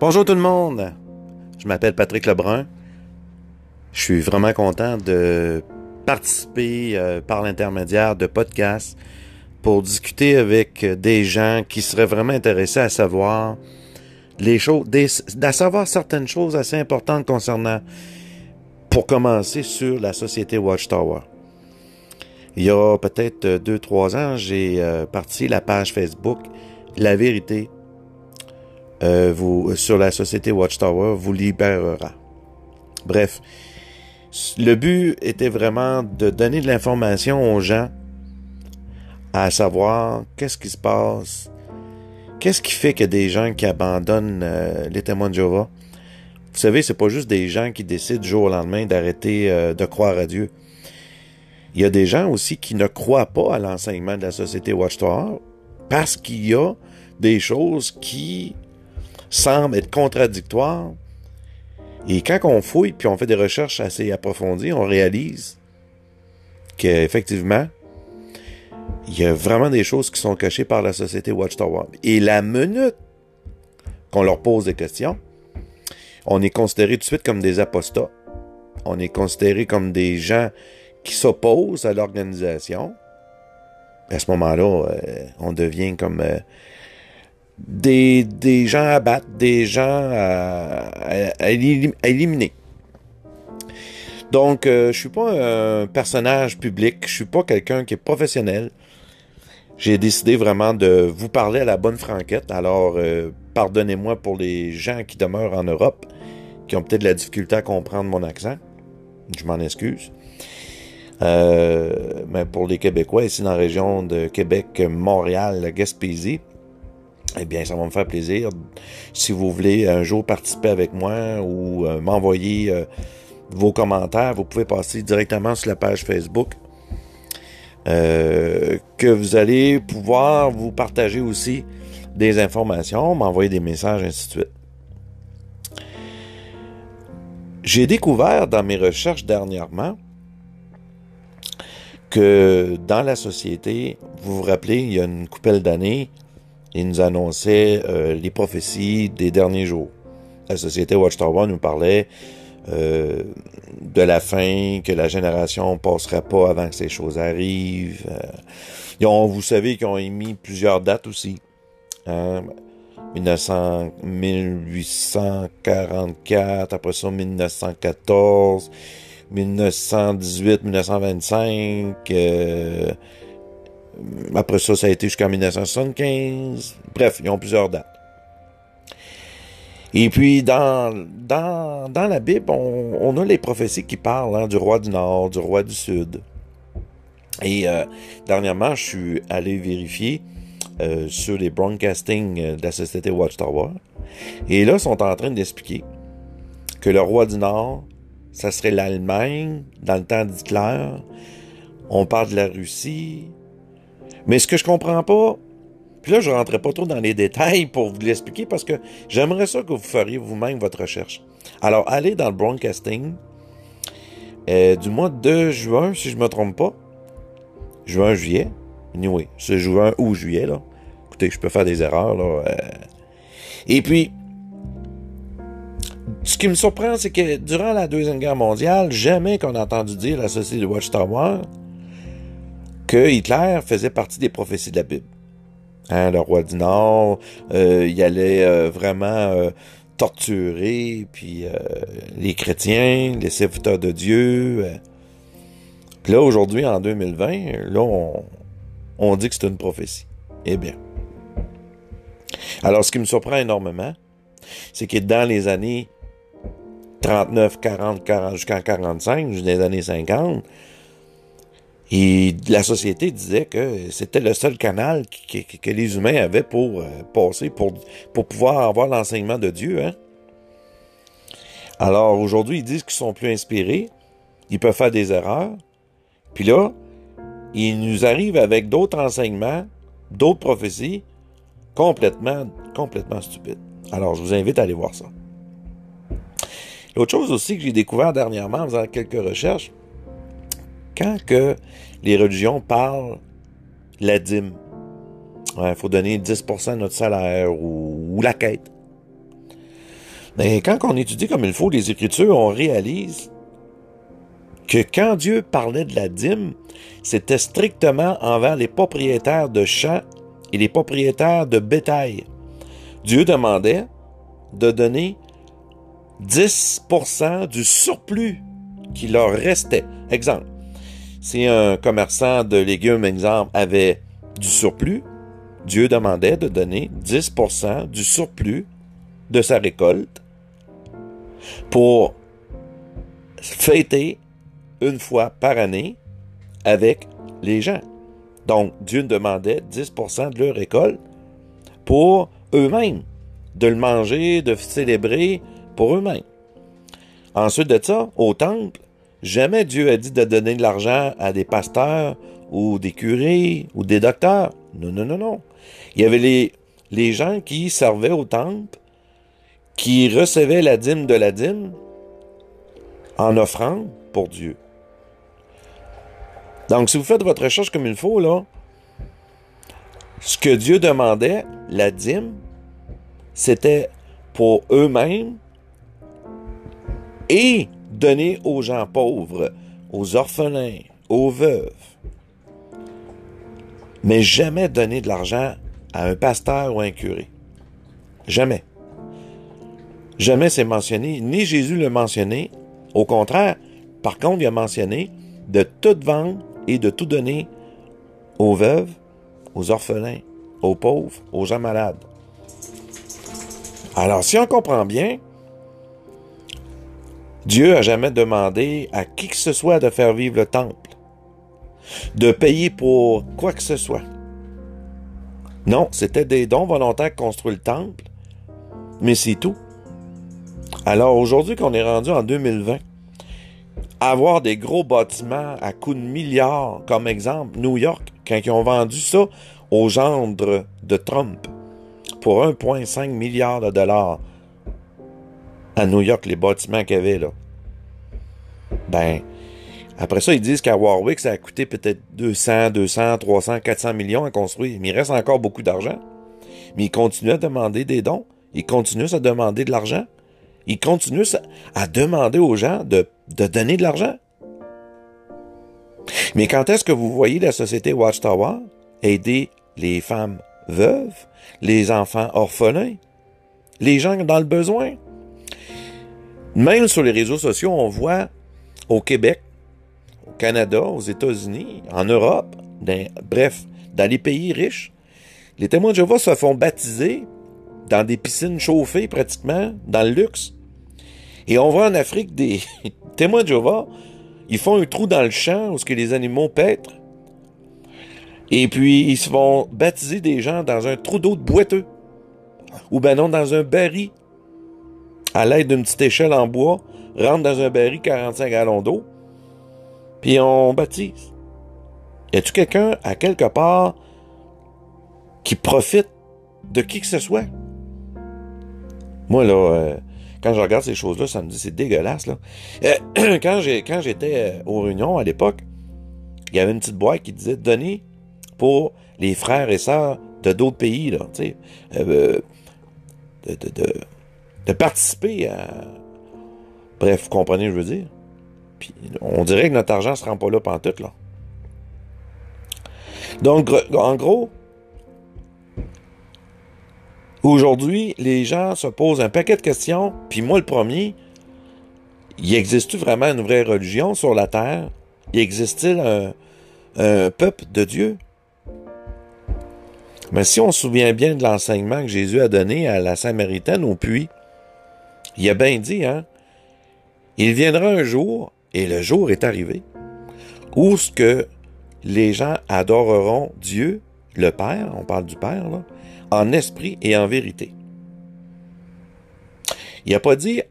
Bonjour tout le monde. Je m'appelle Patrick Lebrun. Je suis vraiment content de participer euh, par l'intermédiaire de podcasts pour discuter avec des gens qui seraient vraiment intéressés à savoir les choses, à savoir certaines choses assez importantes concernant, pour commencer, sur la société Watchtower. Il y a peut-être deux, trois ans, j'ai euh, parti la page Facebook La vérité euh, vous, sur la société Watchtower vous libérera. Bref, le but était vraiment de donner de l'information aux gens à savoir qu'est-ce qui se passe, qu'est-ce qui fait que des gens qui abandonnent euh, les témoins de Jéhovah, vous savez, c'est pas juste des gens qui décident du jour au lendemain d'arrêter euh, de croire à Dieu. Il y a des gens aussi qui ne croient pas à l'enseignement de la société Watchtower parce qu'il y a des choses qui semble être contradictoire. Et quand on fouille puis on fait des recherches assez approfondies, on réalise qu'effectivement, il y a vraiment des choses qui sont cachées par la société Watchtower. Et la minute qu'on leur pose des questions, on est considéré tout de suite comme des apostats. On est considéré comme des gens qui s'opposent à l'organisation. À ce moment-là, euh, on devient comme euh, des, gens à battre, des gens à, éliminer. Donc, euh, je suis pas un personnage public, je suis pas quelqu'un qui est professionnel. J'ai décidé vraiment de vous parler à la bonne franquette. Alors, euh, pardonnez-moi pour les gens qui demeurent en Europe, qui ont peut-être de la difficulté à comprendre mon accent. Je m'en excuse. Euh, mais pour les Québécois ici dans la région de Québec, Montréal, Gaspésie, eh bien, ça va me faire plaisir. Si vous voulez un jour participer avec moi ou euh, m'envoyer euh, vos commentaires, vous pouvez passer directement sur la page Facebook. Euh, que vous allez pouvoir vous partager aussi des informations, m'envoyer des messages, ainsi de suite. J'ai découvert dans mes recherches dernièrement que dans la société, vous vous rappelez, il y a une coupelle d'années, il nous annonçait euh, les prophéties des derniers jours. La société Watchtower nous parlait euh, de la fin, que la génération passera pas avant que ces choses arrivent. Euh, ont, vous savez qu'ils ont émis plusieurs dates aussi. Hein? 1900, 1844, après ça 1914, 1918, 1925. Euh, après ça, ça a été jusqu'en 1975. Bref, ils ont plusieurs dates. Et puis, dans, dans, dans la Bible, on, a les prophéties qui parlent hein, du roi du Nord, du roi du Sud. Et euh, dernièrement, je suis allé vérifier euh, sur les broadcastings euh, de la société Watchtower. Et là, ils sont en train d'expliquer que le roi du Nord, ça serait l'Allemagne dans le temps d'Hitler. On parle de la Russie, mais ce que je comprends pas, puis là, je ne rentrerai pas trop dans les détails pour vous l'expliquer parce que j'aimerais ça que vous feriez vous-même votre recherche. Alors, allez dans le broadcasting euh, du mois de juin, si je ne me trompe pas. Juin, juillet. Anyway, c'est juin ou juillet, là. Écoutez, je peux faire des erreurs, là. Euh. Et puis, ce qui me surprend, c'est que durant la Deuxième Guerre mondiale, jamais qu'on a entendu dire la société de Watchtower que Hitler faisait partie des prophéties de la Bible. Hein, le roi du Nord, euh, il allait euh, vraiment euh, torturer, puis les chrétiens, les serviteurs de Dieu. là, aujourd'hui, en 2020, là, on, on dit que c'est une prophétie. Eh bien. Alors, ce qui me surprend énormément, c'est que dans les années 39, 40, 40 jusqu'en 45, jusqu'à les années 50, et la société disait que c'était le seul canal que, les humains avaient pour euh, passer, pour, pour pouvoir avoir l'enseignement de Dieu. Hein? Alors aujourd'hui, ils disent qu'ils sont plus inspirés, ils peuvent faire des erreurs. Puis là, ils nous arrivent avec d'autres enseignements, d'autres prophéties, complètement, complètement stupides. Alors, je vous invite à aller voir ça. L'autre chose aussi que j'ai découvert dernièrement en faisant quelques recherches, quand que les religions parlent la dîme, il faut donner 10% de notre salaire ou, la quête. Mais quand on étudie comme il faut les Écritures, on réalise que quand Dieu parlait de la dîme, c'était strictement envers les propriétaires de champs et les propriétaires de bétail. Dieu demandait de donner 10% du surplus qui leur restait. Exemple, si un commerçant de légumes, exemple, avait du surplus, Dieu demandait de donner 10% du surplus de sa récolte pour fêter une fois par année avec les gens. Donc, Dieu demandait 10% de leur récolte pour eux-mêmes, de le manger, de célébrer pour eux-mêmes. Ensuite de ça, au temple, jamais Dieu a dit de donner de l'argent à des pasteurs ou des curés ou des docteurs. Non, non, non, non. Il y avait les, gens qui servaient au temple, qui recevaient la dîme de la dîme en offrant pour Dieu. Donc, si vous faites votre recherche comme il faut, là, ce que Dieu demandait, la dîme, c'était pour eux-mêmes et donner aux gens pauvres, aux orphelins, aux veuves. Mais jamais donner de l'argent à un pasteur ou un curé. Jamais. Jamais c'est mentionné, ni Jésus l'a mentionné. Au contraire, par contre, il a mentionné de tout vendre et de tout donner aux veuves, aux orphelins, aux pauvres, aux gens malades. Alors, si on comprend bien, Dieu a jamais demandé à qui que ce soit de faire vivre le temple, de payer pour quoi que ce soit. Non, c'était des dons volontaires qui construisent le temple, mais c'est tout. Alors aujourd'hui qu'on est rendu en 2020, avoir des gros bâtiments à coût de milliards, comme exemple New York, quand ils ont vendu ça aux gendres de Trump pour 1,5 milliard de dollars à New York, les bâtiments qu'il y avait là. Ben, après ça, ils disent qu'à Warwick, ça a coûté peut-être 200, 200, 300, 400 millions à construire. Mais il reste encore beaucoup d'argent. Mais ils continuent à demander des dons. Ils continuent à demander de l'argent. Ils continuent à demander aux gens de de donner de l'argent. Mais quand est-ce que vous voyez la société Watchtower aider les femmes veuves, les enfants orphelins, les gens dans le besoin? Même sur les réseaux sociaux, on voit au Québec, au Canada, aux États-Unis, en Europe, bref, dans les pays riches, les témoins de Jéhovah se font baptiser dans des piscines chauffées pratiquement, dans le luxe. Et on voit en Afrique des témoins de Jéhovah, ils font un trou dans le champ où ce que les animaux pètrent. Et puis, ils se vont baptiser des gens dans un trou d'eau de boiteux. Ou ben non, dans un baril. À l'aide d'une petite échelle en bois, rentre dans un baril 45 gallons d'eau. Puis on baptise. Y a-tu quelqu'un à quelque part qui profite de qui que ce soit? Moi, là, euh, quand je regarde ces choses-là, ça me dit c'est dégueulasse. Là. Euh, quand, j'étais euh, aux réunions à l'époque, il y avait une petite boîte qui disait donner pour les frères et sœurs de d'autres pays, là, tu sais, de, participer à... Bref, vous comprenez ce que je veux dire? Puis on dirait que notre argent ne se rend pas là pantoute, là. Donc, en gros, Aujourd'hui, les gens se posent un paquet de questions, puis moi le premier, y existe-t-il vraiment une vraie religion sur la terre? Y existe-t-il un, peuple de Dieu? Mais si on se souvient bien de l'enseignement que Jésus a donné à la Samaritaine au puits, il a bien dit, hein? Il viendra un jour, et le jour est arrivé, où ce que les gens adoreront Dieu, le Père, on parle du Père, là, en esprit et en vérité. Il n'a pas dit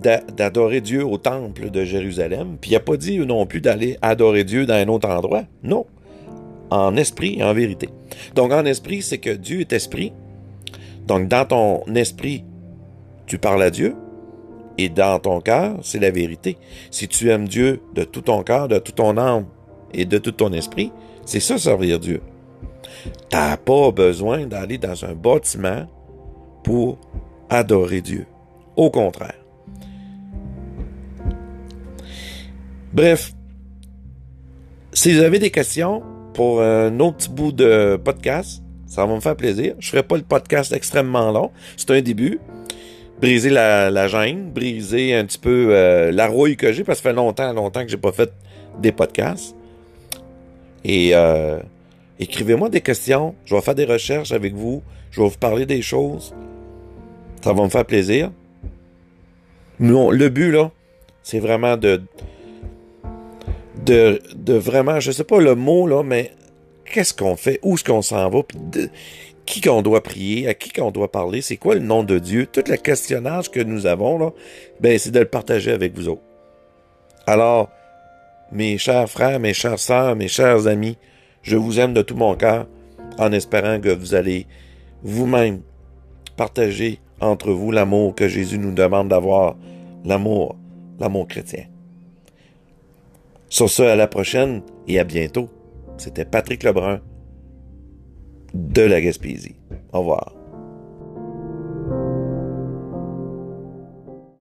d'adorer Dieu au temple de Jérusalem, puis il n'a pas dit non plus d'aller adorer Dieu dans un autre endroit. Non. En esprit et en vérité. Donc en esprit, c'est que Dieu est esprit. Donc dans ton esprit, tu parles à Dieu. Et dans ton cœur, c'est la vérité. Si tu aimes Dieu de tout ton cœur, de toute ton âme et de tout ton esprit, c'est ça servir Dieu. T'as pas besoin d'aller dans un bâtiment pour adorer Dieu. Au contraire. Bref, si vous avez des questions pour un autre petit bout de podcast, ça va me faire plaisir. Je ferai pas le podcast extrêmement long. C'est un début. Briser la, la gêne, briser un petit peu euh, la rouille que j'ai, parce que ça fait longtemps, longtemps que j'ai pas fait des podcasts. Et euh, écrivez-moi des questions. Je vais faire des recherches avec vous. Je vais vous parler des choses. Ça va me faire plaisir. Non, le but, là, c'est vraiment de, de, de vraiment, je sais pas le mot, là, mais qu'est-ce qu'on fait, où est-ce qu'on s'en va, qui qu'on doit prier, à qui qu'on doit parler, c'est quoi le nom de Dieu, tout le questionnage que nous avons, là, ben, c'est de le partager avec vous autres. Alors, mes chers frères, mes chères sœurs, mes chers amis, je vous aime de tout mon cœur, en espérant que vous allez vous-même partager entre vous l'amour que Jésus nous demande d'avoir, l'amour, l'amour chrétien. Sur ce, à la prochaine et à bientôt. C'était Patrick Lebrun de la Gaspésie. Au revoir.